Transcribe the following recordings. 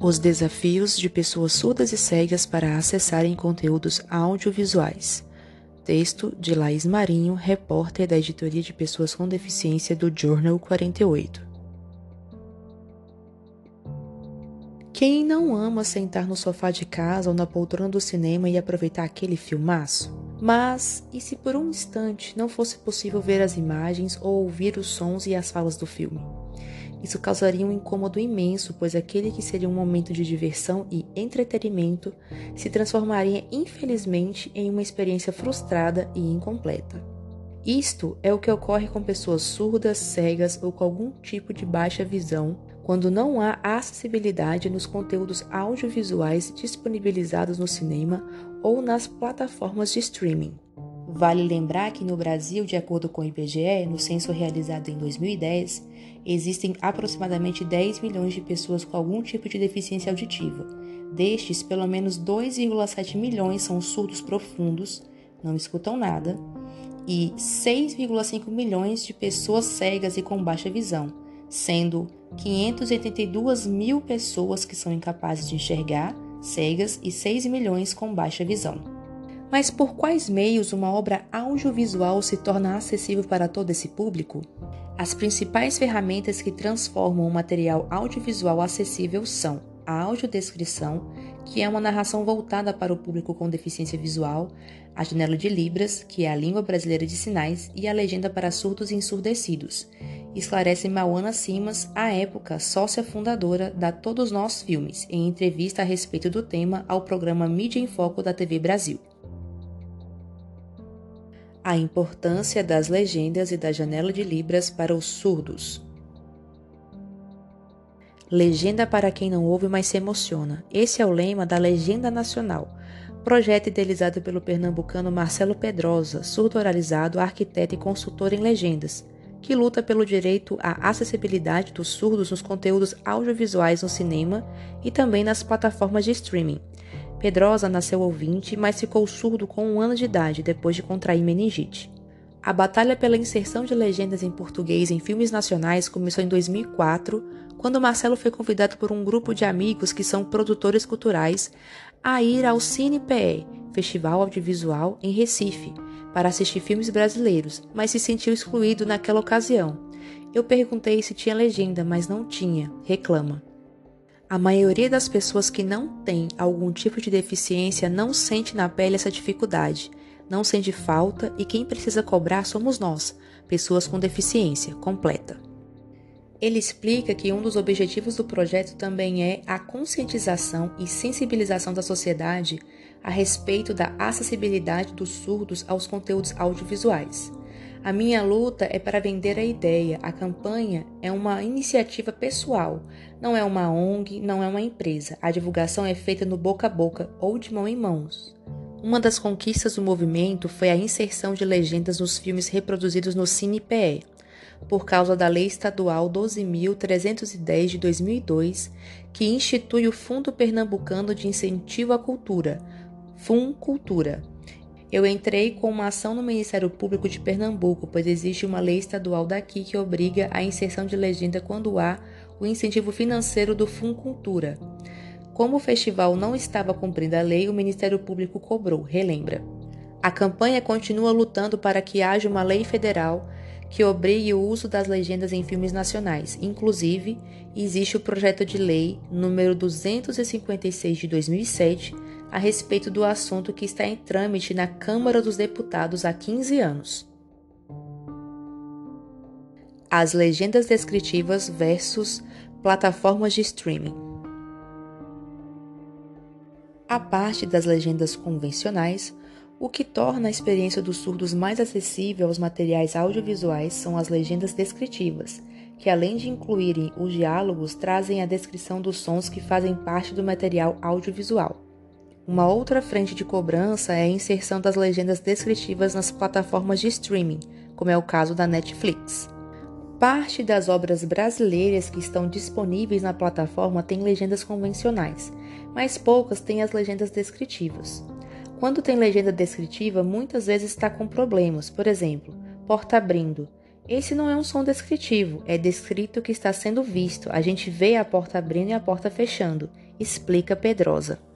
Os desafios de pessoas surdas e cegas para acessarem conteúdos audiovisuais. Texto de Laís Marinho, repórter da editoria de pessoas com deficiência do Journal 48. Quem não ama sentar no sofá de casa ou na poltrona do cinema e aproveitar aquele filmaço? Mas e se por um instante não fosse possível ver as imagens ou ouvir os sons e as falas do filme? Isso causaria um incômodo imenso, pois aquele que seria um momento de diversão e entretenimento se transformaria, infelizmente, em uma experiência frustrada e incompleta. Isto é o que ocorre com pessoas surdas, cegas ou com algum tipo de baixa visão quando não há acessibilidade nos conteúdos audiovisuais disponibilizados no cinema ou nas plataformas de streaming. Vale lembrar que no Brasil, de acordo com o IBGE, no censo realizado em 2010, existem aproximadamente 10 milhões de pessoas com algum tipo de deficiência auditiva. Destes, pelo menos 2,7 milhões são surdos profundos, não escutam nada, e 6,5 milhões de pessoas cegas e com baixa visão, sendo 582 mil pessoas que são incapazes de enxergar, cegas e 6 milhões com baixa visão. Mas por quais meios uma obra audiovisual se torna acessível para todo esse público? As principais ferramentas que transformam o material audiovisual acessível são a audiodescrição, que é uma narração voltada para o público com deficiência visual, a janela de Libras, que é a língua brasileira de sinais, e a legenda para surdos e ensurdecidos, esclarece Mauana Simas, à época sócia fundadora da Todos Nós Filmes, em entrevista a respeito do tema ao programa Mídia em Foco da TV Brasil. A importância das legendas e da janela de Libras para os surdos. Legenda para quem não ouve, mas se emociona. Esse é o lema da Legenda Nacional, projeto idealizado pelo pernambucano Marcelo Pedrosa, surdo oralizado, arquiteto e consultor em legendas que luta pelo direito à acessibilidade dos surdos nos conteúdos audiovisuais no cinema e também nas plataformas de streaming. Pedrosa nasceu ouvinte, mas ficou surdo com um ano de idade depois de contrair meningite. A batalha pela inserção de legendas em português em filmes nacionais começou em 2004, quando Marcelo foi convidado por um grupo de amigos que são produtores culturais a ir ao CinePE, Festival Audiovisual, em Recife, para assistir filmes brasileiros, mas se sentiu excluído naquela ocasião. Eu perguntei se tinha legenda, mas não tinha, reclama. A maioria das pessoas que não têm algum tipo de deficiência não sente na pele essa dificuldade, não sente falta e quem precisa cobrar somos nós, pessoas com deficiência completa. Ele explica que um dos objetivos do projeto também é a conscientização e sensibilização da sociedade a respeito da acessibilidade dos surdos aos conteúdos audiovisuais. A minha luta é para vender a ideia. A campanha é uma iniciativa pessoal, não é uma ONG, não é uma empresa. A divulgação é feita no boca a boca ou de mão em mãos. Uma das conquistas do movimento foi a inserção de legendas nos filmes reproduzidos no CinePE, por causa da Lei Estadual 12.310 de 2002, que institui o Fundo Pernambucano de Incentivo à Cultura, FUN Cultura. Eu entrei com uma ação no Ministério Público de Pernambuco, pois existe uma lei estadual daqui que obriga a inserção de legenda quando há o incentivo financeiro do FUN Cultura. Como o festival não estava cumprindo a lei, o Ministério Público cobrou, relembra. A campanha continua lutando para que haja uma lei federal que obrigue o uso das legendas em filmes nacionais. Inclusive, existe o projeto de lei número 256 de 2007 a respeito do assunto que está em trâmite na Câmara dos Deputados há 15 anos. As legendas descritivas versus plataformas de streaming. A parte das legendas convencionais, o que torna a experiência dos surdos mais acessível aos materiais audiovisuais são as legendas descritivas, que além de incluírem os diálogos, trazem a descrição dos sons que fazem parte do material audiovisual. Uma outra frente de cobrança é a inserção das legendas descritivas nas plataformas de streaming, como é o caso da Netflix. Parte das obras brasileiras que estão disponíveis na plataforma tem legendas convencionais, mas poucas têm as legendas descritivas. Quando tem legenda descritiva, muitas vezes está com problemas, por exemplo, porta abrindo. Esse não é um som descritivo, é descrito que está sendo visto. A gente vê a porta abrindo e a porta fechando, explica Pedrosa.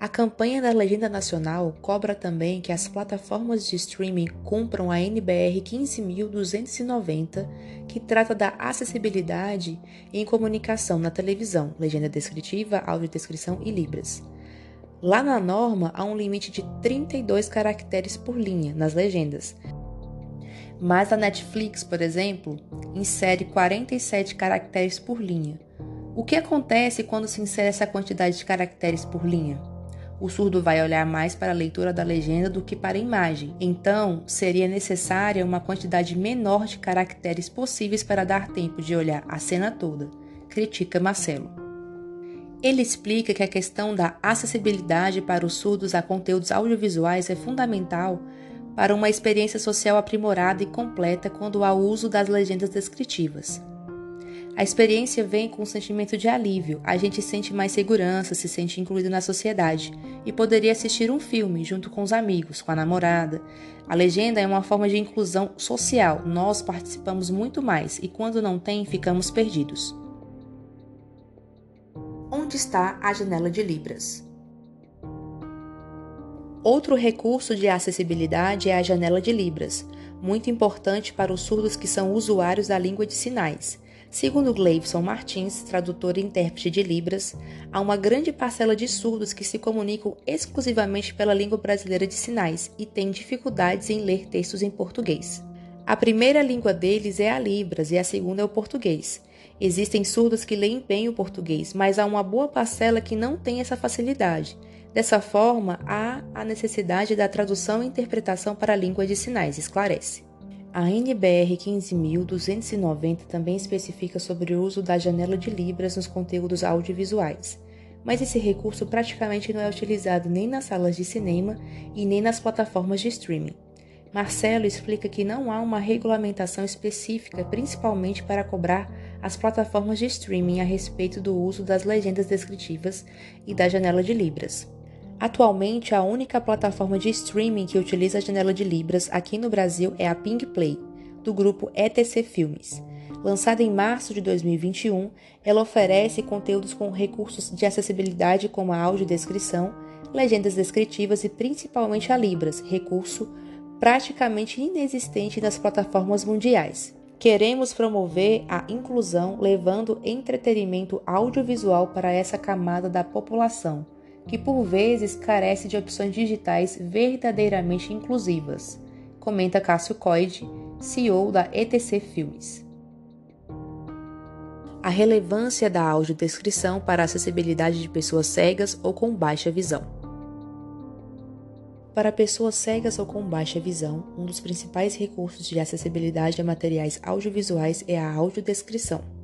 A campanha da Legenda Nacional cobra também que as plataformas de streaming cumpram a NBR 15290, que trata da acessibilidade em comunicação na televisão, legenda descritiva, audiodescrição e libras. Lá na norma há um limite de 32 caracteres por linha nas legendas. Mas a Netflix, por exemplo, insere 47 caracteres por linha. O que acontece quando se insere essa quantidade de caracteres por linha? O surdo vai olhar mais para a leitura da legenda do que para a imagem. Então, seria necessária uma quantidade menor de caracteres possíveis para dar tempo de olhar a cena toda, critica Marcelo. Ele explica que a questão da acessibilidade para os surdos a conteúdos audiovisuais é fundamental para uma experiência social aprimorada e completa quando há uso das legendas descritivas. A experiência vem com um sentimento de alívio, a gente sente mais segurança, se sente incluído na sociedade e poderia assistir um filme junto com os amigos, com a namorada. A legenda é uma forma de inclusão social, nós participamos muito mais e quando não tem, ficamos perdidos. Onde está a janela de Libras? Outro recurso de acessibilidade é a janela de Libras, muito importante para os surdos que são usuários da língua de sinais. Segundo Gleivson Martins, tradutor e intérprete de Libras, há uma grande parcela de surdos que se comunicam exclusivamente pela língua brasileira de sinais e têm dificuldades em ler textos em português. A primeira língua deles é a Libras e a segunda é o português. Existem surdos que leem bem o português, mas há uma boa parcela que não tem essa facilidade. Dessa forma, há a necessidade da tradução e interpretação para a língua de sinais, esclarece. A NBR 15290 também especifica sobre o uso da janela de libras nos conteúdos audiovisuais, mas esse recurso praticamente não é utilizado nem nas salas de cinema e nem nas plataformas de streaming. Marcelo explica que não há uma regulamentação específica, principalmente para cobrar as plataformas de streaming a respeito do uso das legendas descritivas e da janela de libras. Atualmente, a única plataforma de streaming que utiliza a janela de Libras aqui no Brasil é a Ping Play, do grupo ETC Filmes. Lançada em março de 2021, ela oferece conteúdos com recursos de acessibilidade como a audiodescrição, legendas descritivas e principalmente a Libras, recurso praticamente inexistente nas plataformas mundiais. Queremos promover a inclusão levando entretenimento audiovisual para essa camada da população que por vezes carece de opções digitais verdadeiramente inclusivas, comenta Cássio Coide, CEO da ETC Filmes. A relevância da audiodescrição para a acessibilidade de pessoas cegas ou com baixa visão. Para pessoas cegas ou com baixa visão, um dos principais recursos de acessibilidade a materiais audiovisuais é a audiodescrição.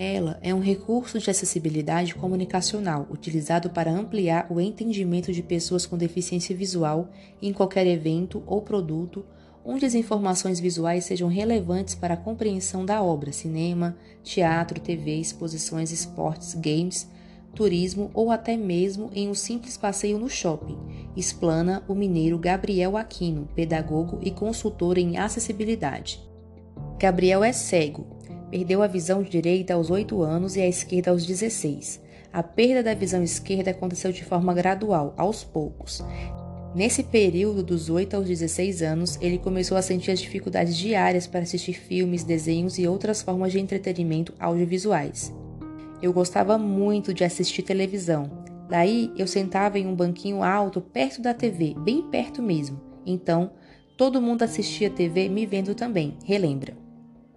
Ela é um recurso de acessibilidade comunicacional utilizado para ampliar o entendimento de pessoas com deficiência visual em qualquer evento ou produto onde as informações visuais sejam relevantes para a compreensão da obra, cinema, teatro, TV, exposições, esportes, games, turismo ou até mesmo em um simples passeio no shopping, explana o mineiro Gabriel Aquino, pedagogo e consultor em acessibilidade. Gabriel é cego, Perdeu a visão direita aos 8 anos e a esquerda aos 16. A perda da visão esquerda aconteceu de forma gradual, aos poucos. Nesse período dos 8 aos 16 anos, ele começou a sentir as dificuldades diárias para assistir filmes, desenhos e outras formas de entretenimento audiovisuais. Eu gostava muito de assistir televisão. Daí eu sentava em um banquinho alto perto da TV, bem perto mesmo. Então, todo mundo assistia TV me vendo também, relembra.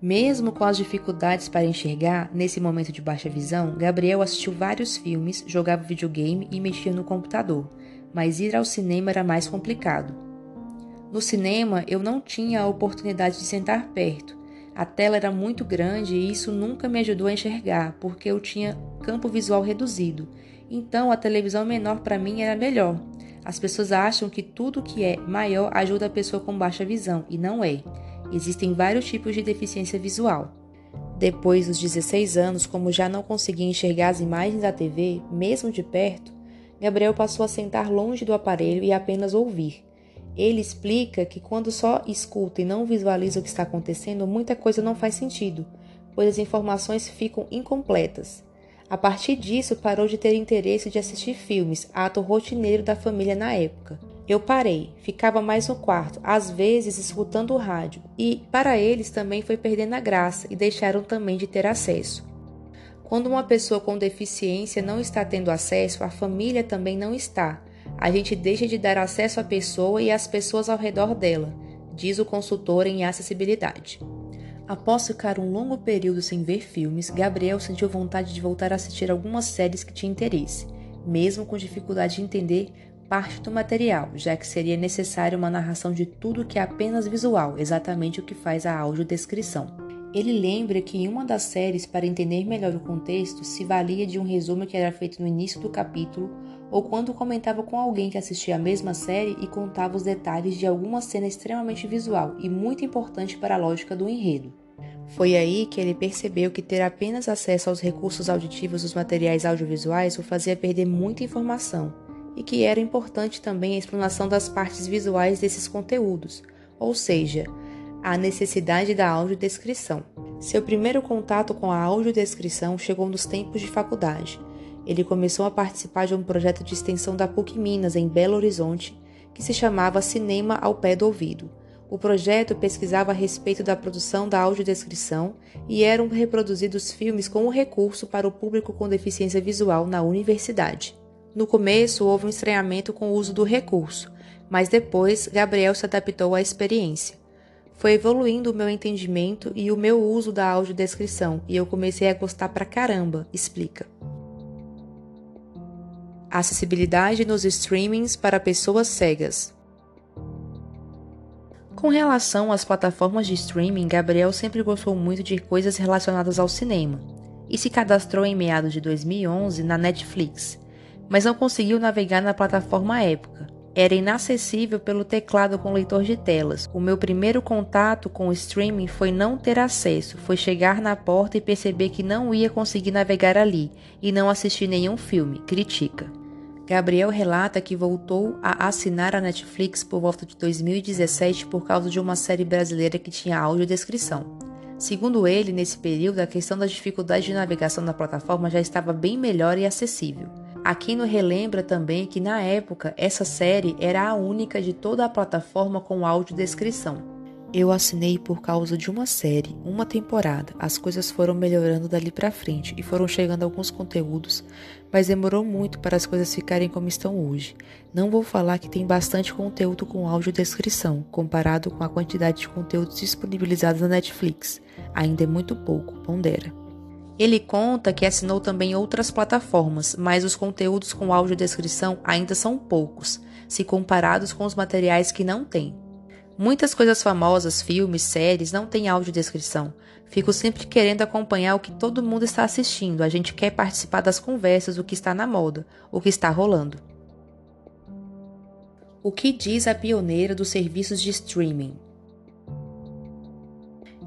Mesmo com as dificuldades para enxergar, nesse momento de baixa visão, Gabriel assistiu vários filmes, jogava videogame e mexia no computador, mas ir ao cinema era mais complicado. No cinema, eu não tinha a oportunidade de sentar perto. A tela era muito grande e isso nunca me ajudou a enxergar, porque eu tinha campo visual reduzido. Então, a televisão menor para mim era melhor. As pessoas acham que tudo que é maior ajuda a pessoa com baixa visão, e não é. Existem vários tipos de deficiência visual. Depois dos 16 anos, como já não conseguia enxergar as imagens da TV, mesmo de perto, Gabriel passou a sentar longe do aparelho e apenas ouvir. Ele explica que quando só escuta e não visualiza o que está acontecendo, muita coisa não faz sentido, pois as informações ficam incompletas. A partir disso, parou de ter interesse de assistir filmes, ato rotineiro da família na época. Eu parei, ficava mais no quarto, às vezes escutando o rádio, e para eles também foi perdendo a graça e deixaram também de ter acesso. Quando uma pessoa com deficiência não está tendo acesso, a família também não está. A gente deixa de dar acesso à pessoa e às pessoas ao redor dela, diz o consultor em acessibilidade. Após ficar um longo período sem ver filmes, Gabriel sentiu vontade de voltar a assistir algumas séries que tinha interesse, mesmo com dificuldade de entender parte do material, já que seria necessário uma narração de tudo que é apenas visual, exatamente o que faz a audiodescrição. Ele lembra que em uma das séries, para entender melhor o contexto, se valia de um resumo que era feito no início do capítulo ou quando comentava com alguém que assistia a mesma série e contava os detalhes de alguma cena extremamente visual e muito importante para a lógica do enredo. Foi aí que ele percebeu que ter apenas acesso aos recursos auditivos dos materiais audiovisuais o fazia perder muita informação e que era importante também a explanação das partes visuais desses conteúdos, ou seja, a necessidade da audiodescrição. Seu primeiro contato com a audiodescrição chegou nos tempos de faculdade. Ele começou a participar de um projeto de extensão da PUC Minas, em Belo Horizonte, que se chamava Cinema ao Pé do Ouvido. O projeto pesquisava a respeito da produção da audiodescrição e eram reproduzidos filmes como recurso para o público com deficiência visual na universidade. No começo, houve um estranhamento com o uso do recurso, mas depois Gabriel se adaptou à experiência. Foi evoluindo o meu entendimento e o meu uso da audiodescrição, e eu comecei a gostar pra caramba, explica. Acessibilidade nos streamings para pessoas cegas. Com relação às plataformas de streaming, Gabriel sempre gostou muito de coisas relacionadas ao cinema e se cadastrou em meados de 2011 na Netflix mas não conseguiu navegar na plataforma época. Era inacessível pelo teclado com leitor de telas. O meu primeiro contato com o streaming foi não ter acesso, foi chegar na porta e perceber que não ia conseguir navegar ali e não assistir nenhum filme, critica. Gabriel relata que voltou a assinar a Netflix por volta de 2017 por causa de uma série brasileira que tinha audiodescrição. Segundo ele, nesse período, a questão da dificuldade de navegação na plataforma já estava bem melhor e acessível. Aquino relembra também que na época essa série era a única de toda a plataforma com audiodescrição. Eu assinei por causa de uma série, uma temporada. As coisas foram melhorando dali para frente e foram chegando alguns conteúdos, mas demorou muito para as coisas ficarem como estão hoje. Não vou falar que tem bastante conteúdo com audiodescrição, comparado com a quantidade de conteúdos disponibilizados na Netflix. Ainda é muito pouco, pondera. Ele conta que assinou também outras plataformas, mas os conteúdos com audiodescrição ainda são poucos, se comparados com os materiais que não têm. Muitas coisas famosas, filmes, séries, não têm audiodescrição. Fico sempre querendo acompanhar o que todo mundo está assistindo. A gente quer participar das conversas, o que está na moda, o que está rolando. O que diz a pioneira dos serviços de streaming?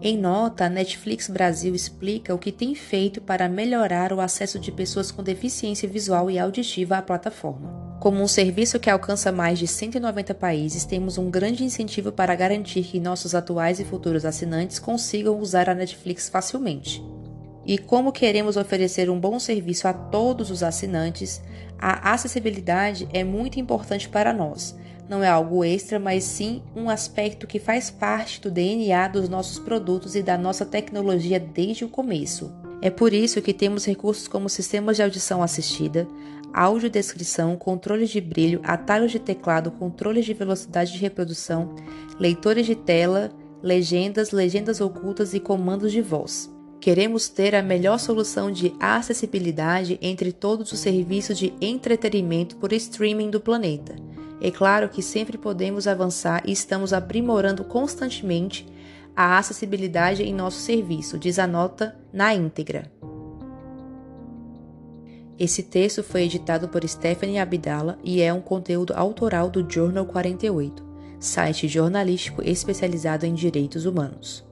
Em nota, a Netflix Brasil explica o que tem feito para melhorar o acesso de pessoas com deficiência visual e auditiva à plataforma. Como um serviço que alcança mais de 190 países, temos um grande incentivo para garantir que nossos atuais e futuros assinantes consigam usar a Netflix facilmente. E como queremos oferecer um bom serviço a todos os assinantes, a acessibilidade é muito importante para nós não é algo extra, mas sim um aspecto que faz parte do DNA dos nossos produtos e da nossa tecnologia desde o começo. É por isso que temos recursos como sistemas de audição assistida, audiodescrição, controles de brilho, atalhos de teclado, controles de velocidade de reprodução, leitores de tela, legendas, legendas ocultas e comandos de voz. Queremos ter a melhor solução de acessibilidade entre todos os serviços de entretenimento por streaming do planeta. É claro que sempre podemos avançar e estamos aprimorando constantemente a acessibilidade em nosso serviço, diz a nota na íntegra. Esse texto foi editado por Stephanie Abdala e é um conteúdo autoral do Journal 48, site jornalístico especializado em direitos humanos.